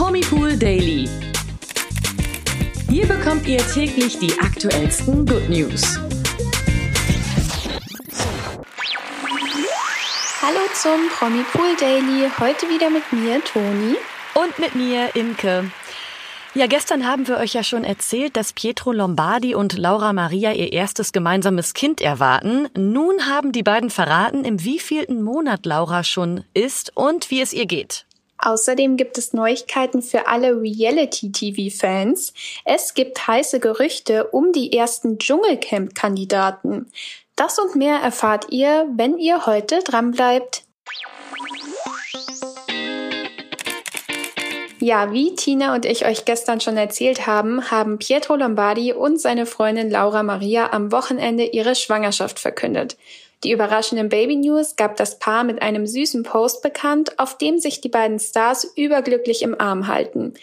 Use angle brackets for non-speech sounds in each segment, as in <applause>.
Promipool Daily. Hier bekommt ihr täglich die aktuellsten Good News. Hallo zum Promipool Daily. Heute wieder mit mir, Toni. Und mit mir, Imke. Ja, gestern haben wir euch ja schon erzählt, dass Pietro Lombardi und Laura Maria ihr erstes gemeinsames Kind erwarten. Nun haben die beiden verraten, im wievielten Monat Laura schon ist und wie es ihr geht. Außerdem gibt es Neuigkeiten für alle Reality-TV-Fans. Es gibt heiße Gerüchte um die ersten Dschungelcamp-Kandidaten. Das und mehr erfahrt ihr, wenn ihr heute dranbleibt. Ja, wie Tina und ich euch gestern schon erzählt haben, haben Pietro Lombardi und seine Freundin Laura Maria am Wochenende ihre Schwangerschaft verkündet. Die überraschenden Baby News gab das Paar mit einem süßen Post bekannt, auf dem sich die beiden Stars überglücklich im Arm halten.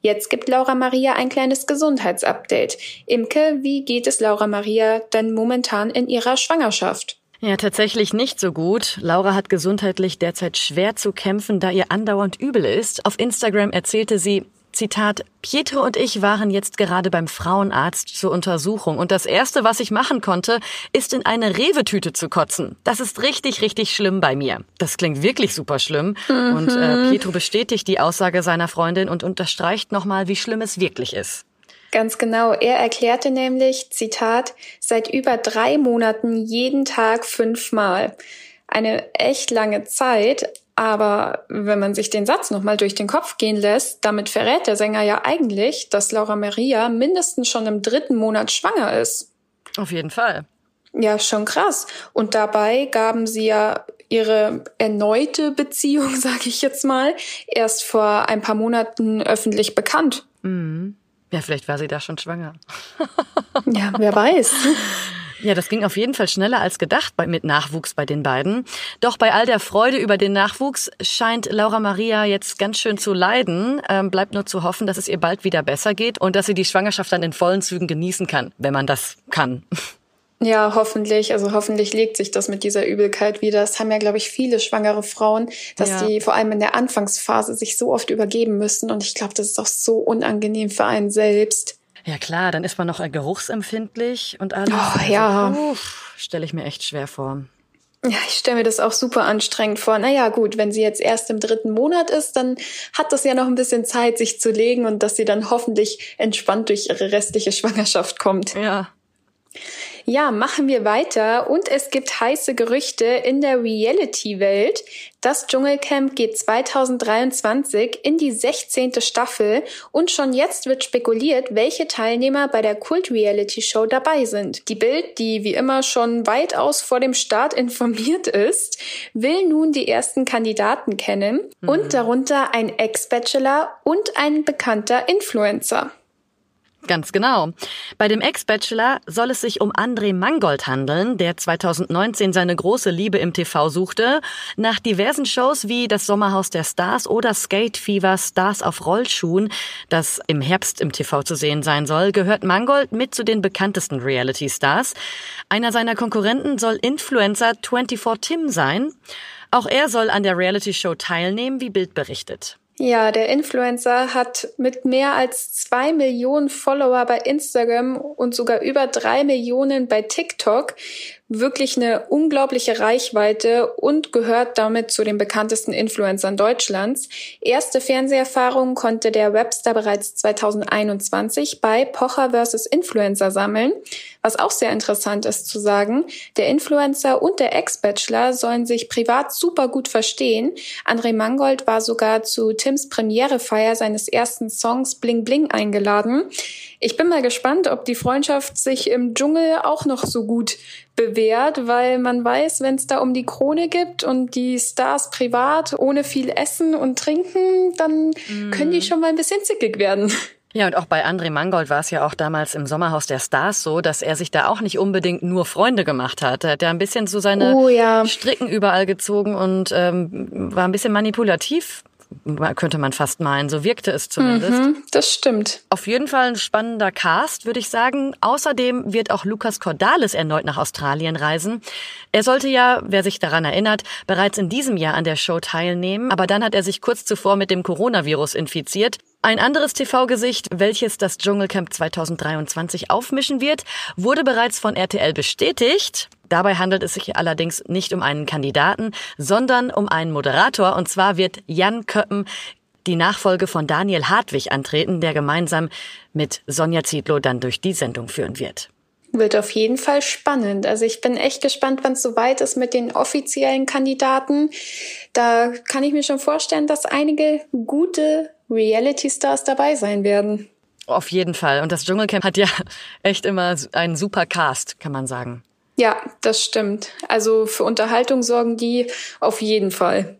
Jetzt gibt Laura Maria ein kleines Gesundheitsupdate. Imke, wie geht es Laura Maria denn momentan in ihrer Schwangerschaft? Ja, tatsächlich nicht so gut. Laura hat gesundheitlich derzeit schwer zu kämpfen, da ihr andauernd übel ist. Auf Instagram erzählte sie, Zitat, Pietro und ich waren jetzt gerade beim Frauenarzt zur Untersuchung und das Erste, was ich machen konnte, ist in eine Rewe-Tüte zu kotzen. Das ist richtig, richtig schlimm bei mir. Das klingt wirklich super schlimm. Mhm. Und äh, Pietro bestätigt die Aussage seiner Freundin und unterstreicht nochmal, wie schlimm es wirklich ist. Ganz genau. Er erklärte nämlich, Zitat, seit über drei Monaten jeden Tag fünfmal. Eine echt lange Zeit, aber wenn man sich den Satz nochmal durch den Kopf gehen lässt, damit verrät der Sänger ja eigentlich, dass Laura Maria mindestens schon im dritten Monat schwanger ist. Auf jeden Fall. Ja, schon krass. Und dabei gaben sie ja ihre erneute Beziehung, <laughs> sage ich jetzt mal, erst vor ein paar Monaten öffentlich bekannt. Mhm. Ja, vielleicht war sie da schon schwanger. ja, wer weiß. <laughs> Ja, das ging auf jeden Fall schneller als gedacht bei, mit Nachwuchs bei den beiden. Doch bei all der Freude über den Nachwuchs scheint Laura Maria jetzt ganz schön zu leiden. Ähm, bleibt nur zu hoffen, dass es ihr bald wieder besser geht und dass sie die Schwangerschaft dann in vollen Zügen genießen kann, wenn man das kann. Ja, hoffentlich. Also hoffentlich legt sich das mit dieser Übelkeit wieder. Das haben ja, glaube ich, viele schwangere Frauen, dass ja. die vor allem in der Anfangsphase sich so oft übergeben müssen. Und ich glaube, das ist auch so unangenehm für einen selbst. Ja klar, dann ist man noch geruchsempfindlich und alles. Oh, ja. Stelle ich mir echt schwer vor. Ja, ich stelle mir das auch super anstrengend vor. Naja, gut, wenn sie jetzt erst im dritten Monat ist, dann hat das ja noch ein bisschen Zeit, sich zu legen und dass sie dann hoffentlich entspannt durch ihre restliche Schwangerschaft kommt. Ja. Ja, machen wir weiter und es gibt heiße Gerüchte in der Reality-Welt. Das Dschungelcamp geht 2023 in die 16. Staffel und schon jetzt wird spekuliert, welche Teilnehmer bei der Kult-Reality-Show dabei sind. Die Bild, die wie immer schon weitaus vor dem Start informiert ist, will nun die ersten Kandidaten kennen mhm. und darunter ein Ex-Bachelor und ein bekannter Influencer. Ganz genau. Bei dem Ex-Bachelor soll es sich um André Mangold handeln, der 2019 seine große Liebe im TV suchte. Nach diversen Shows wie das Sommerhaus der Stars oder Skate Fever Stars auf Rollschuhen, das im Herbst im TV zu sehen sein soll, gehört Mangold mit zu den bekanntesten Reality-Stars. Einer seiner Konkurrenten soll Influencer 24 Tim sein. Auch er soll an der Reality-Show teilnehmen, wie Bild berichtet. Ja, der Influencer hat mit mehr als zwei Millionen Follower bei Instagram und sogar über drei Millionen bei TikTok wirklich eine unglaubliche Reichweite und gehört damit zu den bekanntesten Influencern Deutschlands. Erste Fernseherfahrungen konnte der Webster bereits 2021 bei Pocher vs. Influencer sammeln. Was auch sehr interessant ist zu sagen, der Influencer und der Ex-Bachelor sollen sich privat super gut verstehen. André Mangold war sogar zu Tims Premierefeier seines ersten Songs Bling Bling eingeladen. Ich bin mal gespannt, ob die Freundschaft sich im Dschungel auch noch so gut bewährt, weil man weiß, wenn es da um die Krone gibt und die Stars privat ohne viel Essen und Trinken, dann mm. können die schon mal ein bisschen zickig werden. Ja, und auch bei André Mangold war es ja auch damals im Sommerhaus der Stars so, dass er sich da auch nicht unbedingt nur Freunde gemacht hat. Er hat ja ein bisschen so seine oh, ja. Stricken überall gezogen und ähm, war ein bisschen manipulativ könnte man fast meinen. So wirkte es zumindest. Mhm, das stimmt. Auf jeden Fall ein spannender Cast, würde ich sagen. Außerdem wird auch Lukas Cordalis erneut nach Australien reisen. Er sollte ja, wer sich daran erinnert, bereits in diesem Jahr an der Show teilnehmen, aber dann hat er sich kurz zuvor mit dem Coronavirus infiziert. Ein anderes TV-Gesicht, welches das Dschungelcamp 2023 aufmischen wird, wurde bereits von RTL bestätigt. Dabei handelt es sich allerdings nicht um einen Kandidaten, sondern um einen Moderator. Und zwar wird Jan Köppen die Nachfolge von Daniel Hartwig antreten, der gemeinsam mit Sonja Zietlow dann durch die Sendung führen wird. Wird auf jeden Fall spannend. Also ich bin echt gespannt, wann es soweit ist mit den offiziellen Kandidaten. Da kann ich mir schon vorstellen, dass einige gute Reality-Stars dabei sein werden. Auf jeden Fall. Und das Dschungelcamp hat ja echt immer einen super Cast, kann man sagen. Ja, das stimmt. Also für Unterhaltung sorgen die auf jeden Fall.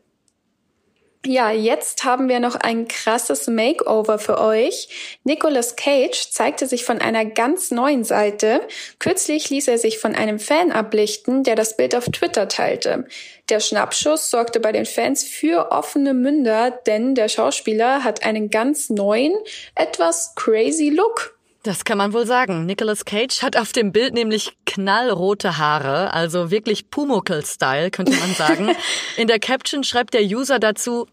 Ja, jetzt haben wir noch ein krasses Makeover für euch. Nicolas Cage zeigte sich von einer ganz neuen Seite. Kürzlich ließ er sich von einem Fan ablichten, der das Bild auf Twitter teilte. Der Schnappschuss sorgte bei den Fans für offene Münder, denn der Schauspieler hat einen ganz neuen, etwas crazy Look. Das kann man wohl sagen. Nicolas Cage hat auf dem Bild nämlich knallrote Haare, also wirklich Pumuckl-Style, könnte man sagen. <laughs> In der Caption schreibt der User dazu,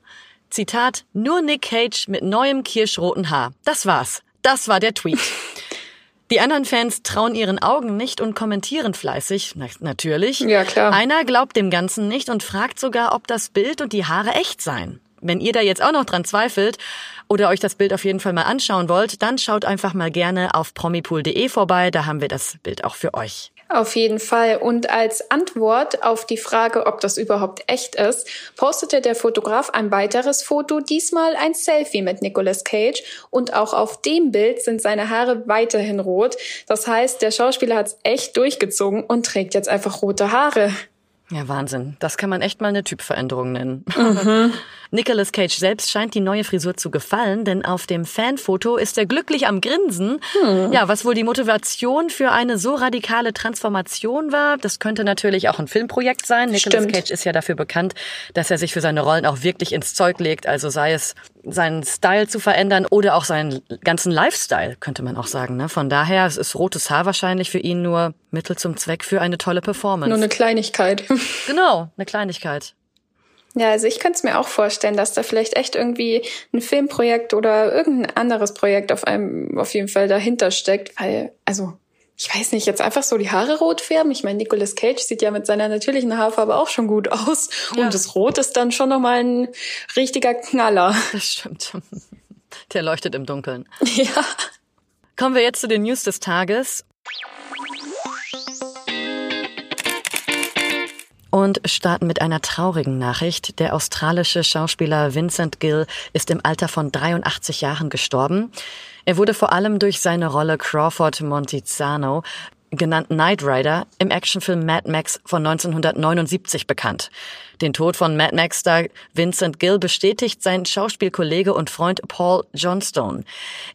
Zitat, nur Nick Cage mit neuem kirschroten Haar. Das war's. Das war der Tweet. <laughs> Die anderen Fans trauen ihren Augen nicht und kommentieren fleißig, na, natürlich. Ja, klar. Einer glaubt dem Ganzen nicht und fragt sogar, ob das Bild und die Haare echt seien. Wenn ihr da jetzt auch noch dran zweifelt oder euch das Bild auf jeden Fall mal anschauen wollt, dann schaut einfach mal gerne auf promipool.de vorbei, da haben wir das Bild auch für euch. Auf jeden Fall. Und als Antwort auf die Frage, ob das überhaupt echt ist, postete der Fotograf ein weiteres Foto, diesmal ein Selfie mit Nicolas Cage. Und auch auf dem Bild sind seine Haare weiterhin rot. Das heißt, der Schauspieler hat es echt durchgezogen und trägt jetzt einfach rote Haare. Ja, Wahnsinn. Das kann man echt mal eine Typveränderung nennen. Mhm. <laughs> Nicolas Cage selbst scheint die neue Frisur zu gefallen, denn auf dem Fanfoto ist er glücklich am Grinsen. Hm. Ja, was wohl die Motivation für eine so radikale Transformation war, das könnte natürlich auch ein Filmprojekt sein. Nicolas Cage ist ja dafür bekannt, dass er sich für seine Rollen auch wirklich ins Zeug legt, also sei es seinen Style zu verändern oder auch seinen ganzen Lifestyle, könnte man auch sagen. Ne? Von daher ist rotes Haar wahrscheinlich für ihn nur Mittel zum Zweck für eine tolle Performance. Nur eine Kleinigkeit. genau, eine Kleinigkeit. Ja, also ich könnte es mir auch vorstellen, dass da vielleicht echt irgendwie ein Filmprojekt oder irgendein anderes Projekt auf einem auf jeden Fall dahinter steckt, weil also ich weiß nicht, jetzt einfach so die Haare rot färben. Ich meine, Nicolas Cage sieht ja mit seiner natürlichen Haarfarbe auch schon gut aus. Ja. Und das Rot ist dann schon nochmal ein richtiger Knaller. Das stimmt. <laughs> Der leuchtet im Dunkeln. <laughs> Ja. Kommen wir jetzt zu den News des Tages. Und starten mit einer traurigen Nachricht. Der australische Schauspieler Vincent Gill ist im Alter von 83 Jahren gestorben. Er wurde vor allem durch seine Rolle Crawford Montizano genannt Knight Rider, im Actionfilm Mad Max von 1979 bekannt. Den Tod von Mad Max-Star Vincent Gill bestätigt sein Schauspielkollege und Freund Paul Johnstone.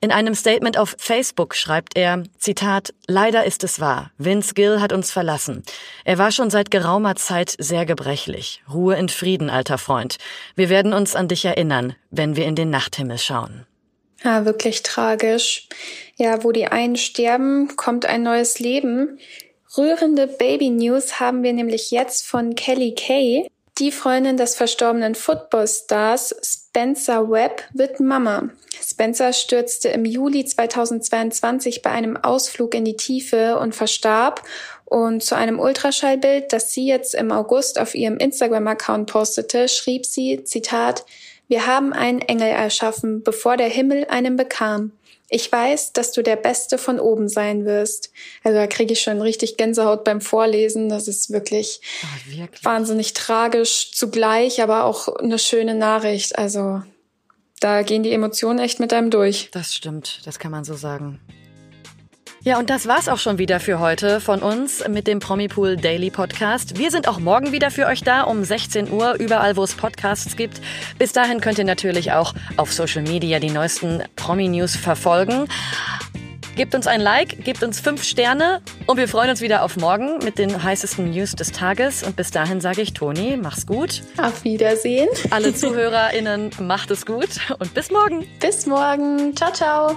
In einem Statement auf Facebook schreibt er, Zitat, Leider ist es wahr, Vince Gill hat uns verlassen. Er war schon seit geraumer Zeit sehr gebrechlich. Ruhe in Frieden, alter Freund. Wir werden uns an dich erinnern, wenn wir in den Nachthimmel schauen. Ja, wirklich tragisch. Ja, wo die einen sterben, kommt ein neues Leben. Rührende Baby News haben wir nämlich jetzt von Kelly Kay. Die Freundin des verstorbenen Footballstars Spencer Webb wird Mama. Spencer stürzte im Juli 2022 bei einem Ausflug in die Tiefe und verstarb. Und zu einem Ultraschallbild, das sie jetzt im August auf ihrem Instagram-Account postete, schrieb sie, Zitat, wir haben einen Engel erschaffen, bevor der Himmel einen bekam. Ich weiß, dass du der Beste von oben sein wirst. Also da kriege ich schon richtig Gänsehaut beim Vorlesen. Das ist wirklich, oh, wirklich, wahnsinnig tragisch zugleich, aber auch eine schöne Nachricht. Also da gehen die Emotionen echt mit einem durch. Das stimmt, das kann man so sagen. Ja, und das war's auch schon wieder für heute von uns mit dem Promipool Daily Podcast. Wir sind auch morgen wieder für euch da um 16 Uhr, überall wo es Podcasts gibt. Bis dahin könnt ihr natürlich auch auf Social Media die neuesten Promi-News verfolgen. Gebt uns ein Like, gebt uns fünf Sterne und wir freuen uns wieder auf morgen mit den heißesten News des Tages. Und bis dahin sage ich, Toni, mach's gut. Auf Wiedersehen. Alle <laughs> ZuhörerInnen, macht es gut und bis morgen. Bis morgen. Ciao, ciao.